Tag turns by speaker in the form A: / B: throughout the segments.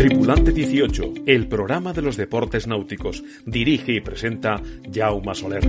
A: Tripulante 18, el programa de los deportes náuticos. Dirige y presenta Jaume Soler.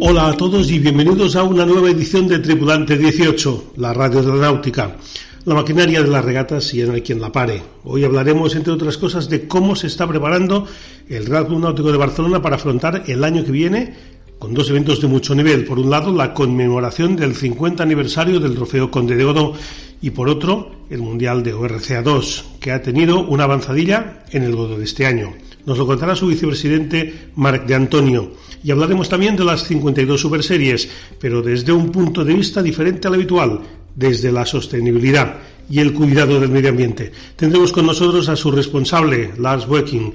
B: Hola a todos y bienvenidos a una nueva edición de Tripulante 18, la radio de la náutica. La maquinaria de las regatas y no hay quien la pare. Hoy hablaremos, entre otras cosas, de cómo se está preparando el Real Club Náutico de Barcelona para afrontar el año que viene con dos eventos de mucho nivel. Por un lado, la conmemoración del 50 aniversario del Trofeo Conde de Godó y por otro el Mundial de ORCA 2, que ha tenido una avanzadilla en el Godo de este año. Nos lo contará su vicepresidente Marc de Antonio. Y hablaremos también de las 52 superseries, pero desde un punto de vista diferente al habitual, desde la sostenibilidad y el cuidado del medio ambiente. Tendremos con nosotros a su responsable, Lars Wecking.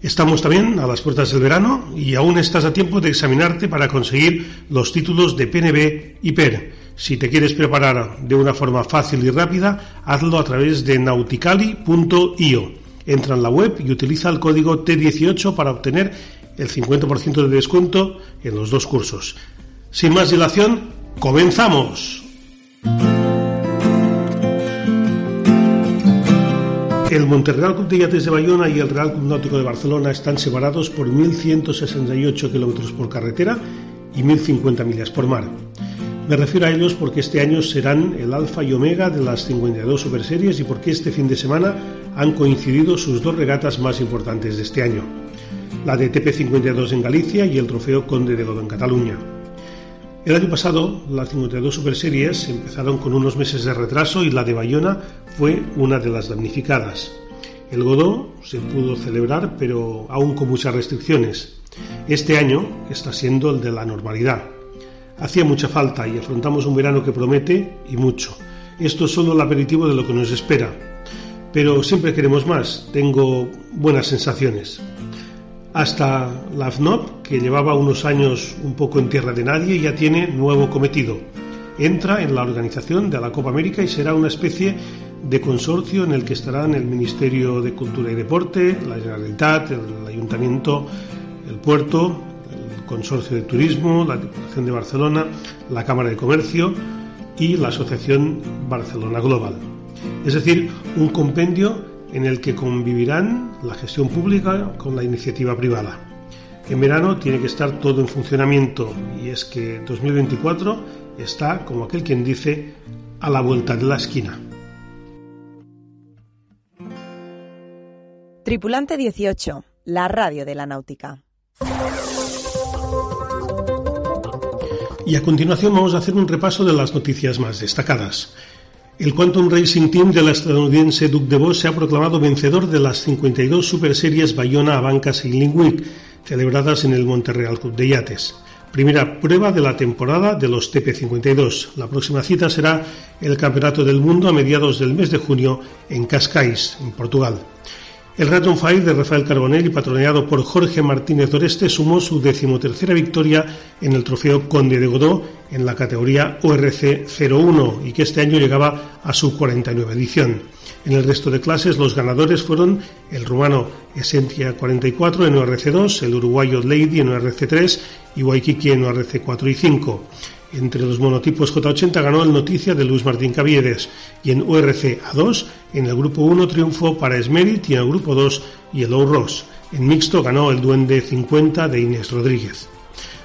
B: Estamos también a las puertas del verano y aún estás a tiempo de examinarte para conseguir los títulos de PNB y PER. Si te quieres preparar de una forma fácil y rápida, hazlo a través de nauticali.io. Entra en la web y utiliza el código T18 para obtener el 50% de descuento en los dos cursos. Sin más dilación, comenzamos. El Monterreal Club de Yates de Bayona y el Real Club Náutico de Barcelona están separados por 1.168 kilómetros por carretera y 1.050 millas por mar. Me refiero a ellos porque este año serán el alfa y omega de las 52 Superseries y porque este fin de semana han coincidido sus dos regatas más importantes de este año, la de TP52 en Galicia y el Trofeo Conde de Godó en Cataluña. El año pasado, las 52 Superseries empezaron con unos meses de retraso y la de Bayona fue una de las damnificadas. El Godó se pudo celebrar, pero aún con muchas restricciones. Este año está siendo el de la normalidad. Hacía mucha falta y afrontamos un verano que promete y mucho. Esto es solo el aperitivo de lo que nos espera. Pero siempre queremos más. Tengo buenas sensaciones. Hasta la FNOP, que llevaba unos años un poco en tierra de nadie, ya tiene nuevo cometido. Entra en la organización de la Copa América y será una especie de consorcio en el que estarán el Ministerio de Cultura y Deporte, la Generalitat, el Ayuntamiento, el Puerto, Consorcio de Turismo, la Diputación de Barcelona, la Cámara de Comercio y la Asociación Barcelona Global. Es decir, un compendio en el que convivirán la gestión pública con la iniciativa privada. En verano tiene que estar todo en funcionamiento y es que 2024 está, como aquel quien dice, a la vuelta de la esquina.
C: Tripulante 18, la radio de la náutica.
B: Y a continuación vamos a hacer un repaso de las noticias más destacadas. El Quantum Racing Team de la estadounidense Duke de Vos se ha proclamado vencedor de las 52 Super Series Bayona Abanca Sailing Week, celebradas en el Monterreal Club de Yates. Primera prueba de la temporada de los TP52. La próxima cita será el Campeonato del Mundo a mediados del mes de junio en Cascais, en Portugal. El Raton Fire de Rafael Carbonell patroneado por Jorge Martínez Doreste sumó su decimotercera victoria en el trofeo Conde de Godó en la categoría ORC 01 y que este año llegaba a su 49 edición. En el resto de clases los ganadores fueron el rumano Esentia 44 en ORC 2, el uruguayo Lady en ORC 3 y Waikiki en ORC 4 y 5. Entre los monotipos J80 ganó el Noticia de Luis Martín Caviedes y en URC A2 en el grupo 1 triunfó para Esmerit y en el grupo 2 Yellow Ross. En mixto ganó el Duende 50 de Inés Rodríguez.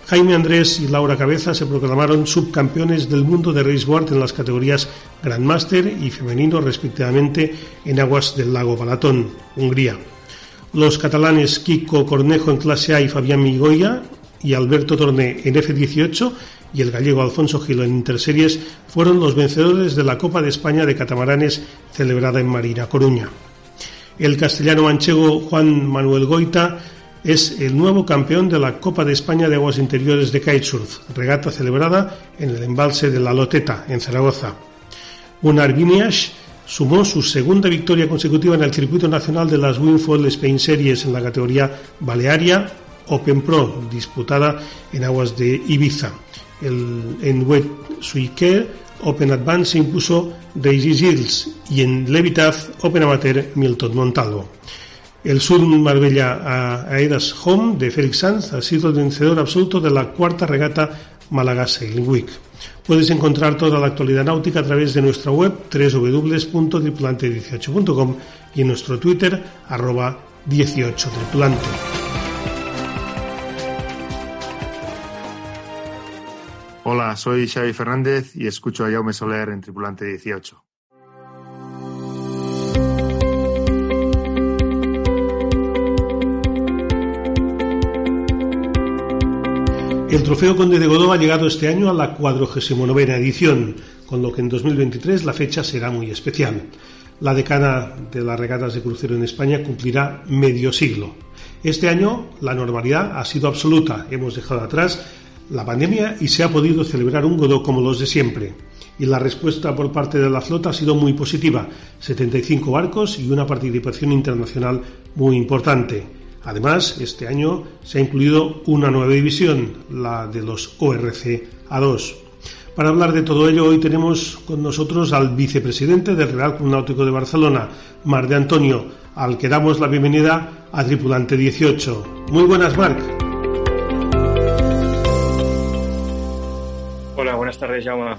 B: Jaime Andrés y Laura Cabeza se proclamaron subcampeones del mundo de raceboard en las categorías Grandmaster y femenino respectivamente en aguas del lago Balatón, Hungría. Los catalanes Kiko Cornejo en clase A y Fabián Migoya y Alberto Torné en F18 y el gallego Alfonso Gilo en Interseries fueron los vencedores de la Copa de España de Catamaranes celebrada en Marina Coruña. El castellano manchego Juan Manuel Goita es el nuevo campeón de la Copa de España de Aguas Interiores de Kitesurf, regata celebrada en el embalse de La Loteta, en Zaragoza. Gunnar Vinias sumó su segunda victoria consecutiva en el circuito nacional de las Winfall Spain Series en la categoría Balearia Open Pro, disputada en aguas de Ibiza. El, en Wet Suiker Open Advance se impuso Daisy Gilles y en Levitaz Open Amateur Milton Montalvo. El Sur Marbella Aedas Home de Félix Sanz ha sido el vencedor absoluto de la cuarta regata Málaga Sailing Week. Puedes encontrar toda la actualidad náutica a través de nuestra web www.tripulante18.com y en nuestro Twitter arroba 18tripulante.
D: Hola, soy Xavi Fernández y escucho a Jaume Soler en Tripulante 18.
B: El Trofeo Conde de Godó ha llegado este año a la 49 edición, con lo que en 2023 la fecha será muy especial. La decana de las regatas de crucero en España cumplirá medio siglo. Este año la normalidad ha sido absoluta. Hemos dejado atrás la pandemia y se ha podido celebrar un Godó como los de siempre. Y la respuesta por parte de la flota ha sido muy positiva, 75 barcos y una participación internacional muy importante. Además, este año se ha incluido una nueva división, la de los ORC A2. Para hablar de todo ello, hoy tenemos con nosotros al vicepresidente del Real Club Náutico de Barcelona, Mar de Antonio, al que damos la bienvenida a Tripulante 18. Muy buenas, Marc.
E: Buenas tardes, Jaume.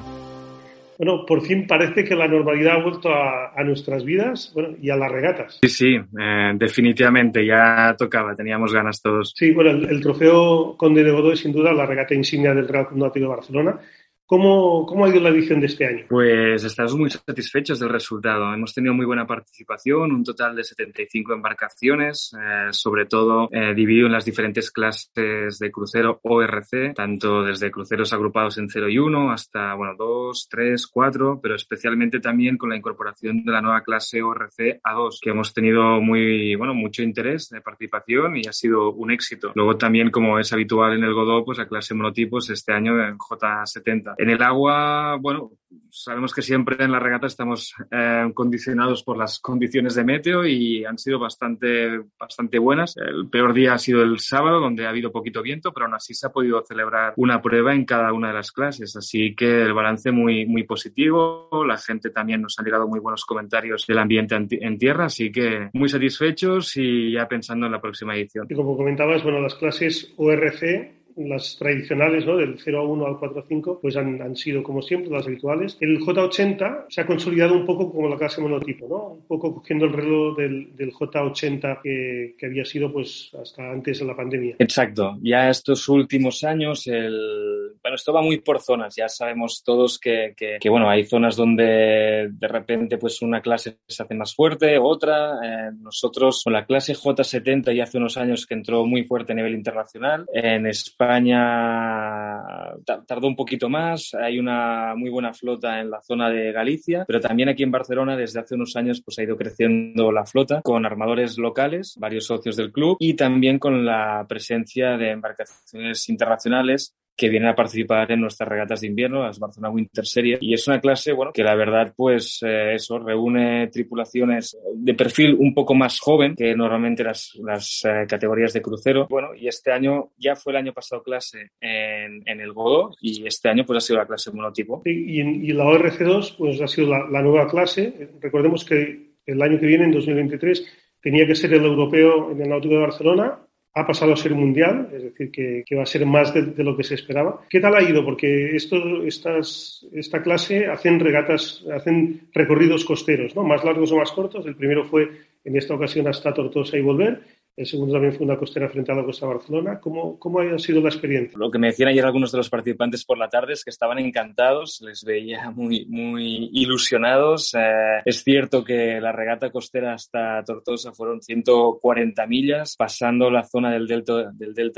B: Bueno, por fin parece que la normalidad ha vuelto a, nuestras vidas bueno, y a las regatas.
E: Sí, sí, eh, definitivamente, ya tocaba, teníamos ganas todos.
B: Sí, bueno, el, trofeo Conde de Godoy es sin duda la regata insignia del Real Club Náutico de Barcelona ¿Cómo, ¿Cómo, ha ido la edición de este año?
E: Pues estamos muy satisfechos del resultado. Hemos tenido muy buena participación, un total de 75 embarcaciones, eh, sobre todo eh, dividido en las diferentes clases de crucero ORC, tanto desde cruceros agrupados en 0 y 1 hasta bueno, 2, 3, 4, pero especialmente también con la incorporación de la nueva clase ORC A2, que hemos tenido muy, bueno, mucho interés de participación y ha sido un éxito. Luego también, como es habitual en el Godot, pues la clase monotipos este año en J70. En el agua, bueno, sabemos que siempre en la regata estamos eh, condicionados por las condiciones de meteo y han sido bastante, bastante buenas. El peor día ha sido el sábado, donde ha habido poquito viento, pero aún así se ha podido celebrar una prueba en cada una de las clases. Así que el balance muy, muy positivo. La gente también nos ha llegado muy buenos comentarios del ambiente en tierra, así que muy satisfechos y ya pensando en la próxima edición.
B: Y como comentabas, bueno, las clases ORC las tradicionales, ¿no? del 0 a 1 al 4 a 5, pues han, han, sido como siempre las habituales. El J80 se ha consolidado un poco como la clase monotipo, ¿no? Un poco cogiendo el reloj del, del J80 que, que, había sido pues hasta antes de la pandemia.
E: Exacto. Ya estos últimos años el... Bueno, esto va muy por zonas. Ya sabemos todos que, que, que bueno, hay zonas donde de repente pues una clase se hace más fuerte, otra. Eh, nosotros con la clase J70 ya hace unos años que entró muy fuerte a nivel internacional. En España España tardó un poquito más, hay una muy buena flota en la zona de Galicia, pero también aquí en Barcelona desde hace unos años pues ha ido creciendo la flota con armadores locales, varios socios del club y también con la presencia de embarcaciones internacionales que vienen a participar en nuestras regatas de invierno, las Barcelona Winter Series. Y es una clase, bueno, que la verdad, pues eh, eso, reúne tripulaciones de perfil un poco más joven que normalmente las, las eh, categorías de crucero. Bueno, y este año, ya fue el año pasado clase en, en el Godó y este año pues ha sido la clase monotipo.
B: Y, y la ORC2 pues ha sido la, la nueva clase. Recordemos que el año que viene, en 2023, tenía que ser el europeo en el Náutico de Barcelona ha pasado a ser mundial, es decir, que, va a ser más de, lo que se esperaba. ¿Qué tal ha ido? Porque esta clase hacen regatas, hacen recorridos costeros, ¿no? Más largos o más cortos. El primero fue en esta ocasión hasta Tortosa y volver el segundo también fue una costera frente a la costa de Barcelona. ¿Cómo, ¿Cómo ha sido la experiencia?
E: Lo que me decían ayer algunos de los participantes por la tarde es que estaban encantados, les veía muy, muy ilusionados. Eh, es cierto que la regata costera hasta Tortosa fueron 140 millas, pasando la zona del delta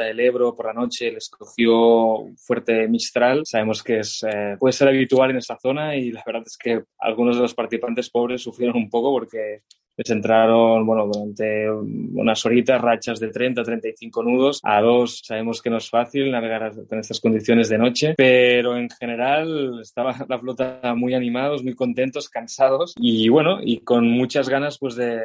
E: del, Ebro por la noche les cogió fuerte Mistral. Sabemos que es, eh, puede ser habitual en esta zona y la verdad es que algunos de los participantes pobres sufrieron un poco porque les entraron, bueno, durante unas horitas, rachas de 30, 35 nudos. A dos sabemos que no es fácil navegar en estas condiciones de noche, pero en general estaba la flota muy animados, muy contentos, cansados y bueno, y con muchas ganas pues de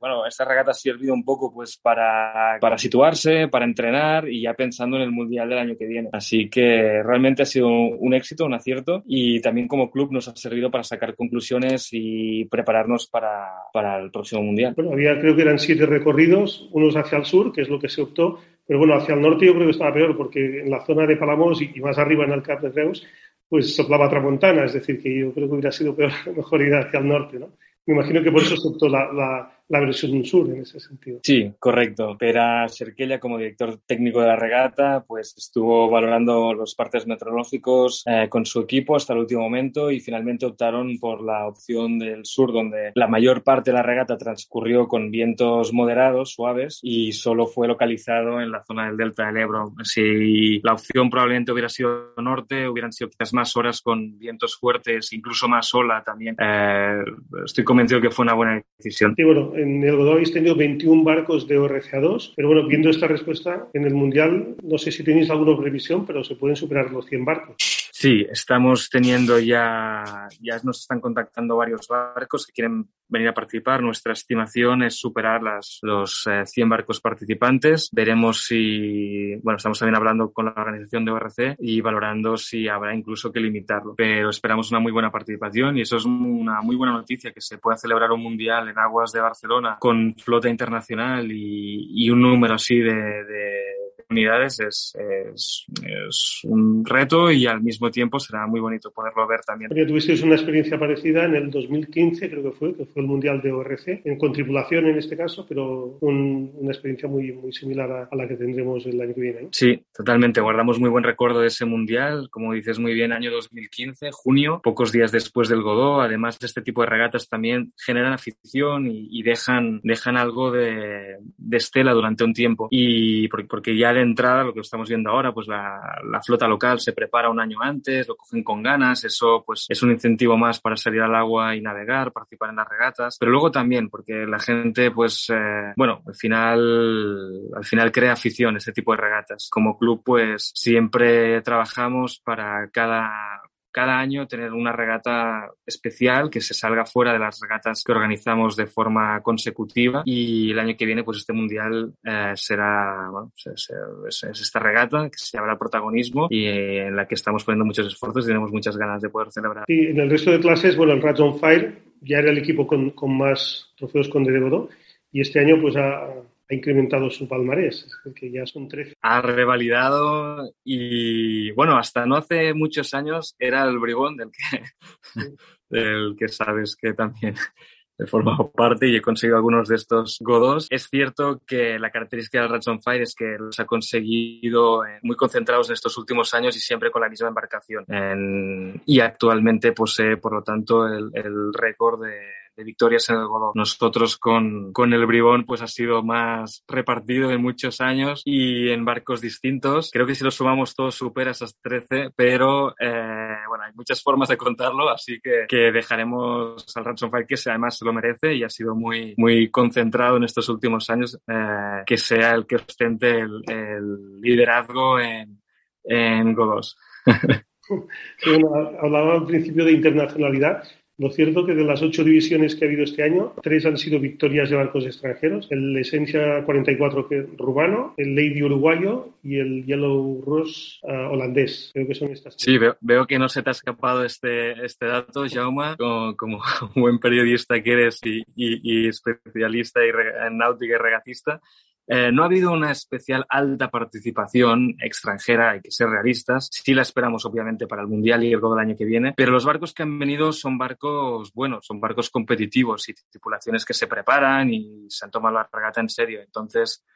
E: bueno, esta regata ha servido un poco pues para, para situarse, para entrenar y ya pensando en el Mundial del año que viene. Así que realmente ha sido un éxito, un acierto y también como club nos ha servido para sacar conclusiones y prepararnos para, para el próximo Mundial.
B: Bueno, había creo que eran siete recorridos, unos hacia el sur, que es lo que se optó, pero bueno, hacia el norte yo creo que estaba peor porque en la zona de Palamos y, más arriba en el Cap de Reus, pues soplaba tramontana, es decir, que yo creo que hubiera sido peor, mejor ir hacia el norte, ¿no? Me imagino que por eso se optó la, la la versión sur en ese sentido.
E: Sí, correcto. Pera Serquella, como director técnico de la regata, pues estuvo valorando los partes meteorológicos eh, con su equipo hasta el último momento y finalmente optaron por la opción del sur, donde la mayor parte de la regata transcurrió con vientos moderados, suaves, y solo fue localizado en la zona del delta del Ebro. Si la opción probablemente hubiera sido norte, hubieran sido quizás más horas con vientos fuertes, incluso más ola también. Eh, estoy convencido que fue una buena decisión.
B: Sí, bueno, en el Godó habéis tenido 21 barcos de ORCA2, pero bueno, viendo esta respuesta en el Mundial, no sé si tenéis alguna previsión, pero se pueden superar los 100 barcos.
E: Sí, estamos teniendo ya, ya nos están contactando varios barcos que quieren venir a participar. Nuestra estimación es superar las, los 100 eh, barcos participantes. Veremos si, bueno, estamos también hablando con la organización de ORC y valorando si habrá incluso que limitarlo. Pero esperamos una muy buena participación y eso es una muy buena noticia que se pueda celebrar un mundial en aguas de Barcelona con flota internacional y, y un número así de unidades es, es, es, un reto y al mismo tiempo será muy bonito poderlo ver también.
B: Porque tuvisteis una experiencia parecida en el 2015, creo que fue, que fue el Mundial de ORC, en, con tripulación en este caso, pero un, una experiencia muy, muy similar a, a, la que tendremos el año que viene. ¿no?
E: Sí, totalmente. Guardamos muy buen recuerdo de ese Mundial, como dices muy bien, año 2015, junio, pocos días después del Godó. Además, este tipo de regatas también generan afición y, y dejan, dejan algo de, de, estela durante un tiempo. Y porque ya de entrada, lo que estamos viendo ahora, pues la, la, flota local se prepara un año antes, lo cogen con ganas, eso pues es un incentivo más para salir al agua y navegar, participar en las regatas, pero luego también porque la gente pues, eh, bueno, al final, al final crea afición este tipo de regatas. Como club pues siempre trabajamos para cada cada año tener una regata especial que se salga fuera de las regatas que organizamos de forma consecutiva y el año que viene pues este mundial eh, será bueno, es, es, es, esta regata que se llamará protagonismo y eh, en la que estamos poniendo muchos esfuerzos y tenemos muchas ganas de poder celebrar.
B: Y en el resto de clases, bueno, el Rats on Fire ya era el equipo con, con más trofeos con Dedegodó y este año pues ha, ha incrementado su palmarés, que ya son 13.
E: Ha revalidado y, bueno, hasta no hace muchos años era el brigón del que, sí. del que sabes que también he formado parte y he conseguido algunos de estos godos. Es cierto que la característica del Rats on Fire es que los ha conseguido eh, muy concentrados en estos últimos años y siempre con la misma embarcación. En, y actualmente posee, por lo tanto, el, el récord de de victorias en el Godó. Nosotros con, con el Bribón pues ha sido más repartido en muchos años y en barcos distintos. Creo que si lo sumamos todo supera esas 13, pero eh, bueno, hay muchas formas de contarlo, así que, que dejaremos al Ransom Fire que además se lo merece y ha sido muy, muy concentrado en estos últimos años eh, que sea el que ostente el, el liderazgo en, en Godos.
B: Sí, bueno, hablaba al principio de internacionalidad lo cierto que de las ocho divisiones que ha habido este año, tres han sido victorias de barcos extranjeros. El Esencia 44 que, rumano, el Lady uruguayo y el Yellow Rose uh, holandés. Creo que son estas.
E: Sí, veo, veo, que no se te ha escapado este, este dato, Jauma, como, como buen periodista que eres y, y, y especialista en náutica y regatista. Eh, no ha habido una especial alta participación extranjera, hay que ser realistas. Sí la esperamos, obviamente, para el Mundial y el del año que viene, pero los barcos que han venido son barcos buenos, son barcos competitivos y tripulaciones que se preparan y se han tomado la regata en serio. Entonces,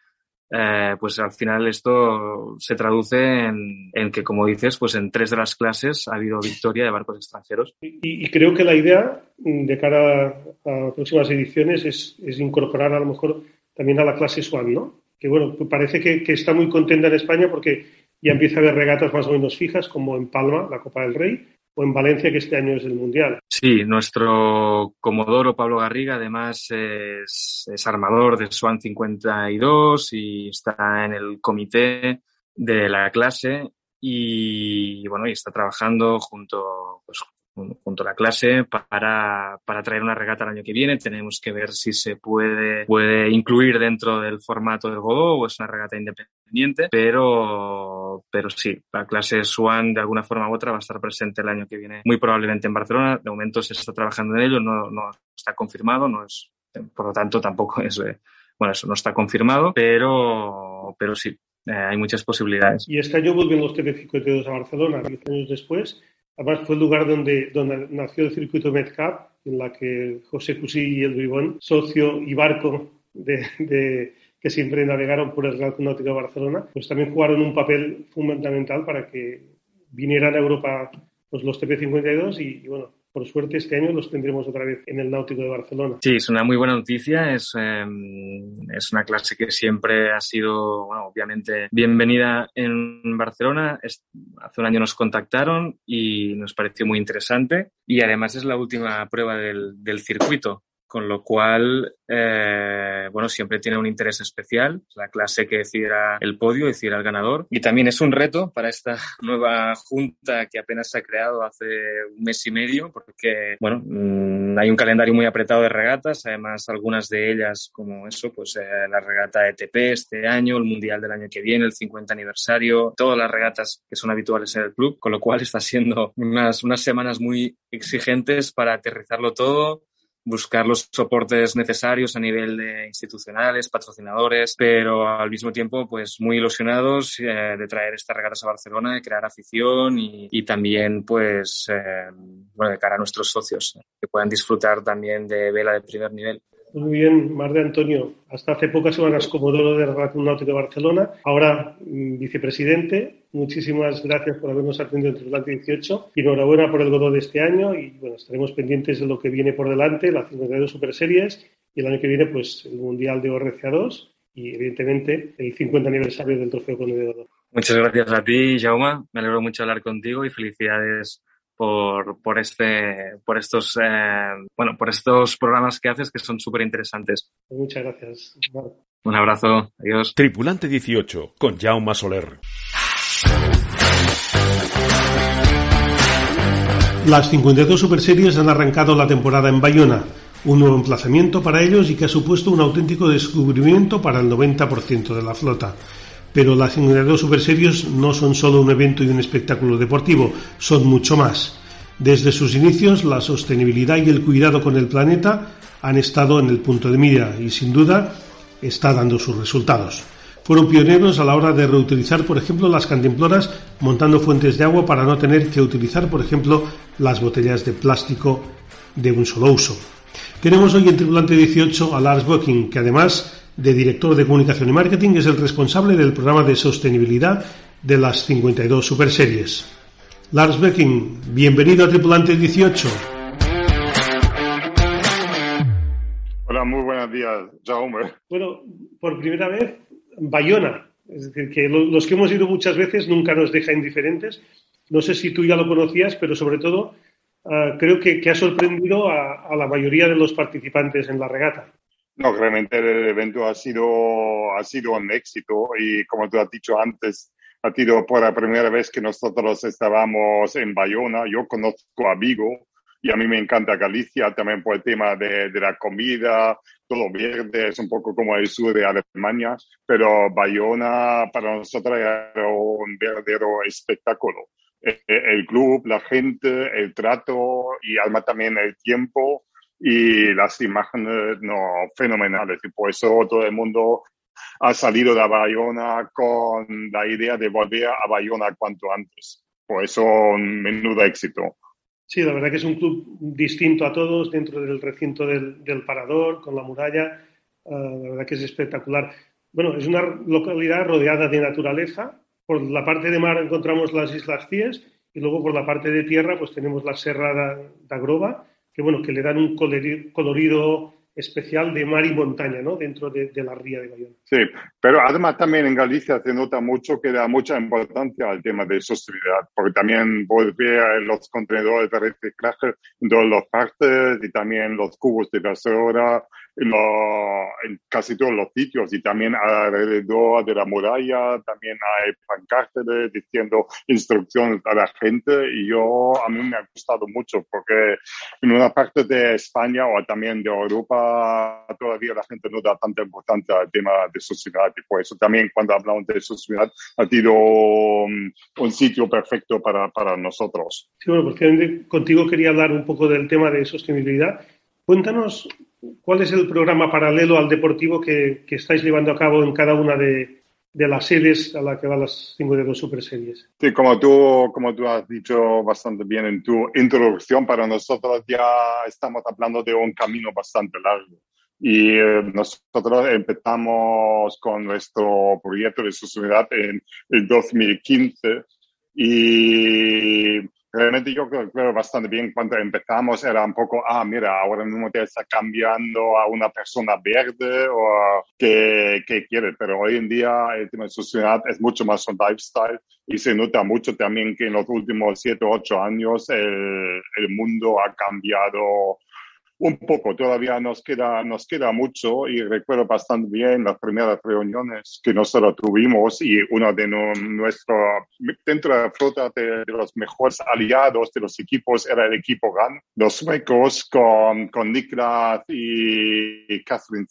E: eh, pues al final esto se traduce en, que, como dices, pues en tres de las clases ha habido victoria de barcos extranjeros.
B: Y, y creo que la idea de cara a, a próximas ediciones es, es incorporar a lo mejor también a la clase Swan, ¿no? Que bueno, parece que, está muy contenta en España porque ya empieza a haber regatas más o menos fijas, como en Palma, la Copa del Rey, o en Valencia, que este año es el Mundial.
E: Sí, nuestro Comodoro Pablo Garriga además es, armador de Swan 52 y está en el comité de la clase y bueno, y está trabajando junto, pues, junto a la clase para, para traer una regata el año que viene. Tenemos que ver si se puede, puede incluir dentro del formato del Godó o es una regata independiente, pero, pero sí, la clase Swan de alguna forma u otra va a estar presente el año que viene, muy probablemente en Barcelona. De momento se está trabajando en ello, no, no está confirmado, no es, por lo tanto tampoco es, bueno, eso no está confirmado, pero, pero sí, eh, hay muchas posibilidades.
B: Y este año vuelven los TP52 a Barcelona, 10 años después. Además, fue el lugar donde, nació el circuito Medcap, en la que José Cusí y el Bribón, socio y barco de, que siempre navegaron por el Real Náutico de Barcelona, pues también jugaron un papel fundamental para que vinieran a Europa pues, los TP52 y, y bueno, por suerte este año los tendremos otra vez en el Náutico de Barcelona.
E: Sí, es una muy buena noticia. Es, eh, es una clase que siempre ha sido, bueno, obviamente, bienvenida en Barcelona. Hace un año nos contactaron y nos pareció muy interesante. Y además es la última prueba del, del circuito con lo cual, eh, bueno, siempre tiene un interés especial, la clase que decidirá el podio, decidirá el ganador. Y también es un reto para esta nueva junta que apenas se ha creado hace un mes y medio, porque, bueno, mmm, hay un calendario muy apretado de regatas, además algunas de ellas, como eso, pues eh, la regata ETP este año, el Mundial del año que viene, el 50 aniversario, todas las regatas que son habituales en el club, con lo cual está siendo unas, unas semanas muy exigentes para aterrizarlo todo buscar los soportes necesarios a nivel de institucionales, patrocinadores, pero al mismo tiempo, pues muy ilusionados eh, de traer estas regatas a Barcelona, de crear afición y, y también, pues, eh, bueno, de cara a nuestros socios, que puedan disfrutar también de vela de primer nivel.
B: Muy bien, Mar de Antonio. Hasta hace pocas semanas comodoro del Real Náutico de Barcelona, ahora mmm, vicepresidente. Muchísimas gracias por habernos atendido en Tripulante 18 y enhorabuena por el Godó de este año y bueno, estaremos pendientes de lo que viene por delante, la 52 Super Series y el año que viene pues el Mundial de ORCA 2 y evidentemente el 50 aniversario del Trofeo Conde de.
E: Muchas gracias a ti, Jauma. Me alegro mucho hablar contigo y felicidades por, por, este, por estos, eh, bueno, por estos programas que haces que son súper interesantes.
B: Muchas gracias. Marco.
E: Un abrazo. Adiós.
A: Tripulante 18 con Jaume Soler.
B: Las 52 Super Series han arrancado la temporada en Bayona, un nuevo emplazamiento para ellos y que ha supuesto un auténtico descubrimiento para el 90% de la flota. Pero las 52 Super Series no son solo un evento y un espectáculo deportivo, son mucho más. Desde sus inicios, la sostenibilidad y el cuidado con el planeta han estado en el punto de mira y sin duda está dando sus resultados. Fueron pioneros a la hora de reutilizar, por ejemplo, las cantimploras montando fuentes de agua para no tener que utilizar, por ejemplo, las botellas de plástico de un solo uso. Tenemos hoy en Tripulante 18 a Lars Bocking, que además de director de comunicación y marketing es el responsable del programa de sostenibilidad de las 52 Super Series. Lars Bocking, bienvenido a Tripulante 18.
F: Hola, muy buenos días, Jaume.
B: Bueno, por primera vez Bayona. Es decir, que los que hemos ido muchas veces nunca nos deja indiferentes. No sé si tú ya lo conocías, pero sobre todo uh, creo que, que, ha sorprendido a, a, la mayoría de los participantes en la regata.
F: No, realmente el evento ha sido, ha sido un éxito y como tú has dicho antes, ha sido por la primera vez que nosotros estábamos en Bayona. Yo conozco a Vigo, y a mí me encanta Galicia también por el tema de, de, la comida, todo verde, es un poco como el sur de Alemania, pero Bayona para nosotros era un verdadero espectáculo. El club, la gente, el trato y además también el tiempo y las imágenes no, fenomenales. Y por eso todo el mundo ha salido de Bayona con la idea de volver a Bayona cuanto antes. Por eso un menudo éxito.
B: Sí, la verdad que es un club distinto a todos dentro del recinto del, del Parador, con la muralla. Uh, la verdad que es espectacular. Bueno, es una localidad rodeada de naturaleza. Por la parte de mar encontramos las Islas Cíes y luego por la parte de tierra pues tenemos la Serra da, da Groba, que bueno, que le dan un colorido especial de mar y montaña, ¿no? Dentro de, la ría de Bayona.
F: Sí, pero además también en Galicia se nota mucho que da mucha importancia al tema de sostenibilidad, porque también ver los contenedores de reciclaje en todos los partes y también los cubos de basura en, en, casi todos los sitios y también alrededor de la muralla también hay pancartas diciendo instrucciones a la gente y yo a mí me ha gustado mucho porque en una parte de España o también de Europa todavía la gente no da tanta importancia al tema de sociedad y por eso también cuando hablamos de sociedad ha sido um, un, sitio perfecto para, para nosotros.
B: Sí, bueno, porque contigo quería hablar un poco del tema de sostenibilidad. Cuéntanos cuál es el programa paralelo al deportivo que, que estáis llevando a cabo en cada una de, de las series a la que van las 52 Super Series.
F: Sí, como tú, como tú has dicho bastante bien en tu introducción, para nosotros ya estamos hablando de un camino bastante largo. Y eh, nosotros empezamos con nuestro proyecto de sociedad en el 2015 y realmente yo creo, bastante bien. Cuando empezamos era un poco, ah, mira, ahora mismo te está cambiando a una persona verde o que, que quiere, pero hoy en día el tema de sociedad es mucho más un lifestyle y se nota mucho también que en los últimos siete o ocho años el, el mundo ha cambiado un poco, todavía nos queda, nos queda mucho y recuerdo bastante bien las primeras reuniones que nosotros tuvimos y uno de nuestros, dentro de la flota de, los mejores aliados de los equipos era el equipo GAN, los suecos con, con Niklas y Catherine.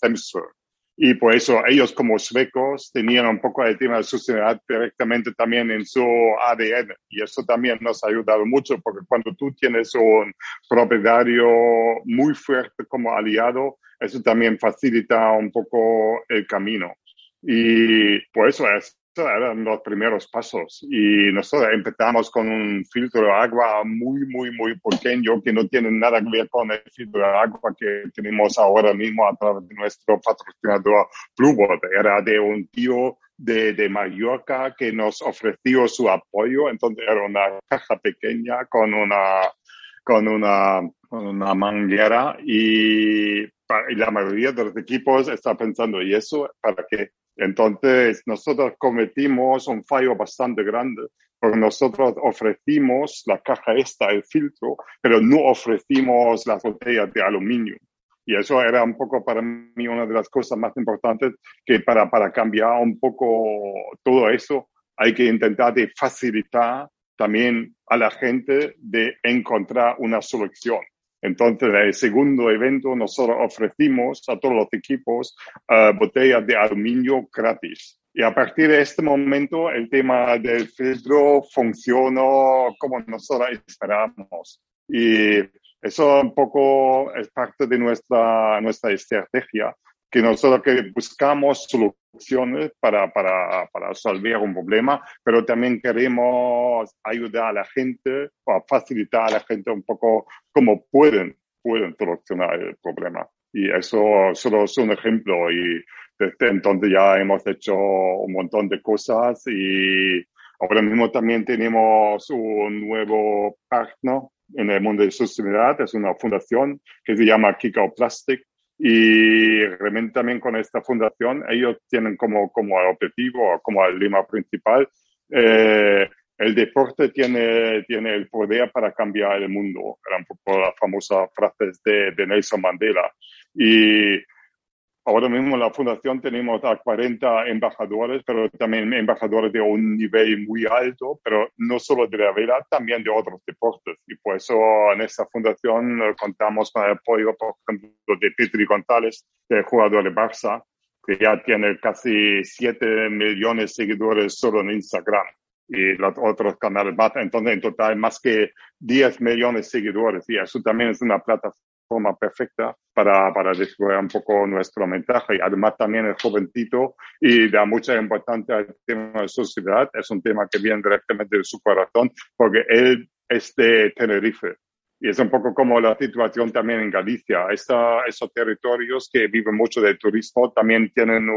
F: Y por eso ellos como suecos tenían un poco de tema de sostenibilidad directamente también en su ADN. Y eso también nos ha ayudado mucho porque cuando tú tienes un propietario muy fuerte como aliado, eso también facilita un poco el camino. Y por eso es eran los primeros pasos y nosotros empezamos con un filtro de agua muy, muy, muy pequeño que no tiene nada que ver con el filtro de agua que tenemos ahora mismo a través de nuestro patrocinador Bluebird. Era de un tío de, de Mallorca que nos ofreció su apoyo, entonces era una caja pequeña con una, con una, una manguera y, y la mayoría de los equipos está pensando, ¿y eso para qué? Entonces, nosotros cometimos un fallo bastante grande porque nosotros ofrecimos la caja esta, el filtro, pero no ofrecimos las botellas de aluminio. Y eso era un poco para mí una de las cosas más importantes que para, para cambiar un poco todo eso hay que intentar de facilitar también a la gente de encontrar una solución. Entonces, en el segundo evento, nosotros ofrecimos a todos los equipos uh, botellas de aluminio gratis. Y a partir de este momento, el tema del filtro funcionó como nosotros esperábamos. Y eso un poco es parte de nuestra, nuestra estrategia, que nosotros que buscamos soluciones para, para, para resolver un problema, pero también queremos ayudar a la gente o facilitar a la gente un poco cómo pueden, pueden solucionar el problema. Y eso solo es un ejemplo. Y desde entonces ya hemos hecho un montón de cosas y ahora mismo también tenemos un nuevo partner en el mundo de sostenibilidad, es una fundación que se llama Kikao Plastic y realmente también con esta fundación, ellos tienen como, como objetivo, como el lema principal, eh, el deporte tiene, tiene el poder para cambiar el mundo. Era un poco la famosa frase de, de Nelson Mandela. Y Ahora mismo en la fundación tenemos a 40 embajadores, pero también embajadores de un nivel muy alto, pero no solo de la vela, también de otros deportes. Y por eso en esta fundación eh, contamos con el apoyo, por ejemplo, de Petri González, el jugador de Barça, que ya tiene casi 7 millones de seguidores solo en Instagram y los otros canales más. Entonces, en total, más que 10 millones de seguidores. Y eso también es una plataforma forma perfecta para, para desarrollar un poco nuestro mensaje. Además también el jovencito y da mucha importancia al tema de sociedad. Es un tema que viene directamente de su corazón porque él es de Tenerife. Y es un poco como la situación también en Galicia. Esta, esos territorios que viven mucho del turismo también tienen,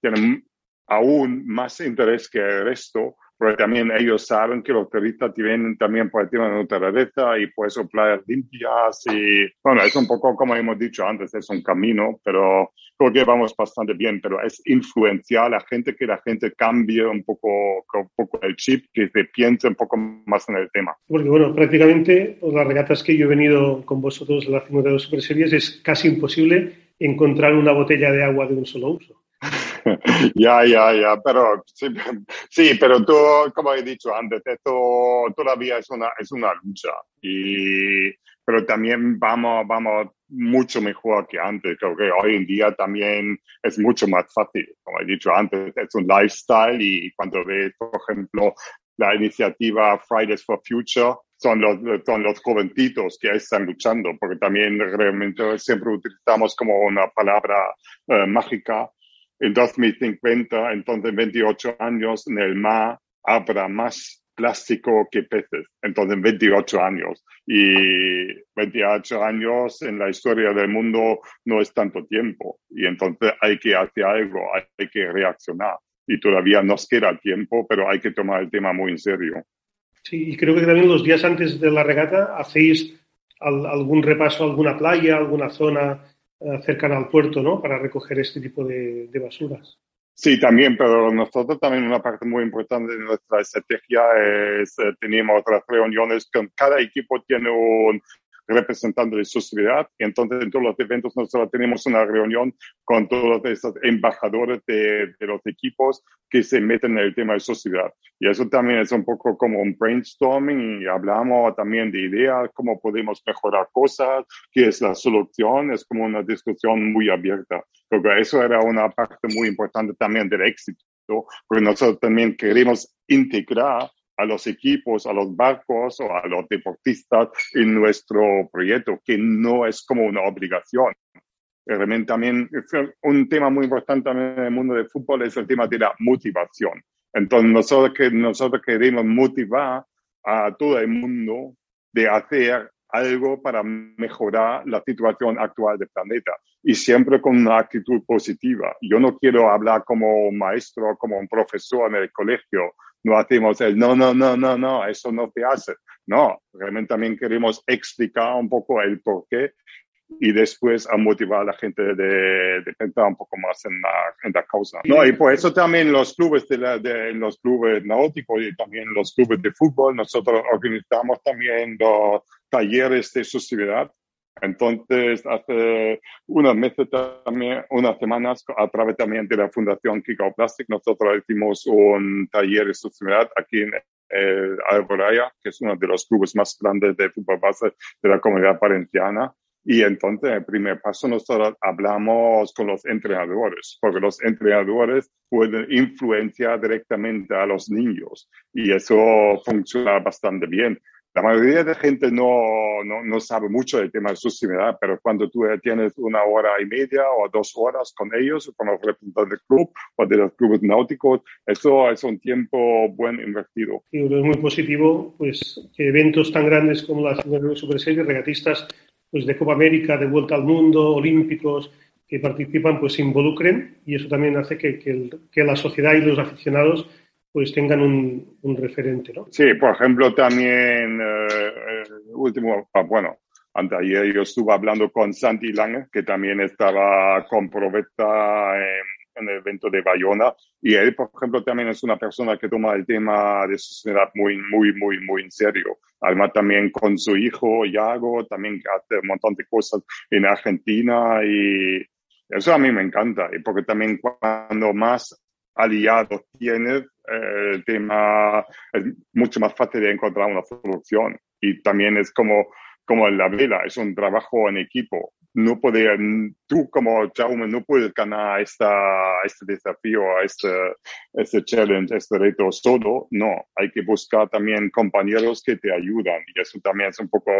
F: tienen aún más interés que el resto porque también ellos saben que los turistas tienen también por el de naturaleza y por eso playas limpias y bueno, es un poco como hemos dicho antes, es un camino, pero creo que vamos bastante bien, pero es influenciar a la gente que la gente cambie un poco, un poco el chip, que se piense un poco más en el tema.
B: Porque bueno, prácticamente las regatas que yo he venido con vosotros en la 52 Super Series es casi imposible encontrar una botella de agua de un solo uso.
F: ya, ya, ya, pero sí, sí, pero tú, como he dicho antes, esto todavía es una, es una lucha. Y, pero también vamos, vamos mucho mejor que antes. Creo que hoy en día también es mucho más fácil. Como he dicho antes, es un lifestyle y cuando ves, por ejemplo, la iniciativa Fridays for Future, son los, son los jovencitos que están luchando, porque también realmente siempre utilizamos como una palabra eh, mágica en 2050, entonces 28 años en el mar habrá más plástico que peces, entonces 28 años. Y 28 años en la historia del mundo no es tanto tiempo. Y entonces hay que hacer algo, hay que reaccionar. Y todavía nos queda tiempo, pero hay que tomar el tema muy en serio.
B: Sí, y creo que también los días antes de la regata hacéis algún repaso a alguna playa, alguna zona cercana al puerto, ¿no? Para recoger este tipo de, basuras.
F: Sí, también, pero nosotros también una parte muy importante de nuestra estrategia es, eh, tenemos otras reuniones con cada equipo tiene un representante de sociedad. Y entonces en todos los eventos nosotros tenemos una reunión con todos esos embajadores de, de, los equipos que se meten en el tema de sociedad. Y eso también es un poco como un brainstorming y hablamos también de ideas, cómo podemos mejorar cosas, qué es la solución. Es como una discusión muy abierta. Porque eso era una parte muy importante también del éxito, porque nosotros también queremos integrar a los equipos, a los barcos o a los deportistas en nuestro proyecto, que no es como una obligación. Realmente también un tema muy importante en el mundo del fútbol es el tema de la motivación. Entonces nosotros, que, nosotros queremos motivar a todo el mundo de hacer algo para mejorar la situación actual del planeta y siempre con una actitud positiva. Yo no quiero hablar como un maestro, como un profesor en el colegio, no hacemos el no, no, no, no, no, eso no te hace. No, realmente también queremos explicar un poco el por qué y después a motivar a la gente de, de pensar un poco más en la, en la causa. No, y por eso también los clubes de, la, de los clubes náuticos y también los clubes de fútbol, nosotros organizamos también los talleres de sociedad entonces, hace unos meses también, unas semanas, a través también de la Fundación Kiko Plastic, nosotros hicimos un taller de sostenibilidad aquí en el Alboraya, que es uno de los clubes más grandes de fútbol base de la comunidad valenciana. Y entonces, el primer paso, nosotros hablamos con los entrenadores, porque los entrenadores pueden influenciar directamente a los niños y eso funciona bastante bien la mayoría de gente no, no, no, sabe mucho del tema de sostenibilidad, pero cuando tú tienes una hora y media o dos horas con ellos, con los representantes del club o de los clubes náuticos, eso es un tiempo buen invertido.
B: Y es muy positivo pues, que eventos tan grandes como las Super Series, regatistas pues, de Copa América, de Vuelta al Mundo, olímpicos, que participan, pues se involucren y eso también hace que, que, que la sociedad y los aficionados pues tengan un, un referente, ¿no?
F: Sí, por ejemplo, también, eh, último, ah, bueno, ayer yo estuve hablando con Santi Lange, que también estaba con Proveta en, el evento de Bayona, y él, por ejemplo, también es una persona que toma el tema de sostenibilidad muy, muy, muy, muy en serio. Además, también con su hijo, Iago, también hace un montón de cosas en Argentina y eso a mí me encanta, porque también cuando más aliados tienes, el tema es mucho más fácil de encontrar una solución. Y también es como, como en la vela, es un trabajo en equipo. No puede, tú como Jaume no puedes ganar esta, este desafío, este, este challenge, este reto solo. No, hay que buscar también compañeros que te ayudan. Y eso también es un poco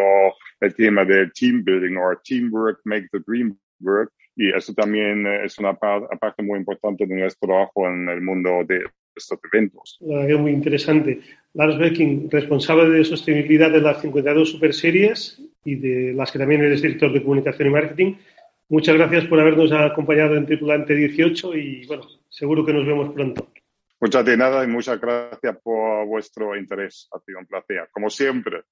F: el tema de team building o teamwork makes the dream work. Y eso también es una parte muy importante de nuestro trabajo en el mundo de estos eventos.
B: Es muy interesante. Lars Becking, responsable de sostenibilidad de las 52 Super Series y de las que también eres director de comunicación y marketing. Muchas gracias por habernos acompañado en Tripulante 18 y bueno, seguro que nos vemos pronto.
F: Muchas de nada y muchas gracias por vuestro interés. Ha sido un placer, como siempre.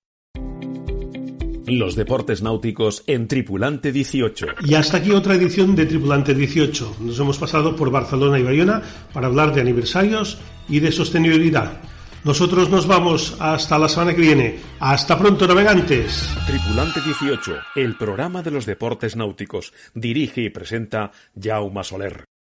G: Los deportes náuticos en Tripulante 18.
B: Y hasta aquí otra edición de Tripulante 18. Nos hemos pasado por Barcelona y Bayona para hablar de aniversarios y de sostenibilidad. Nosotros nos vamos hasta la semana que viene. Hasta pronto, navegantes.
G: Tripulante 18, el programa de los deportes náuticos. Dirige y presenta Jaume Soler.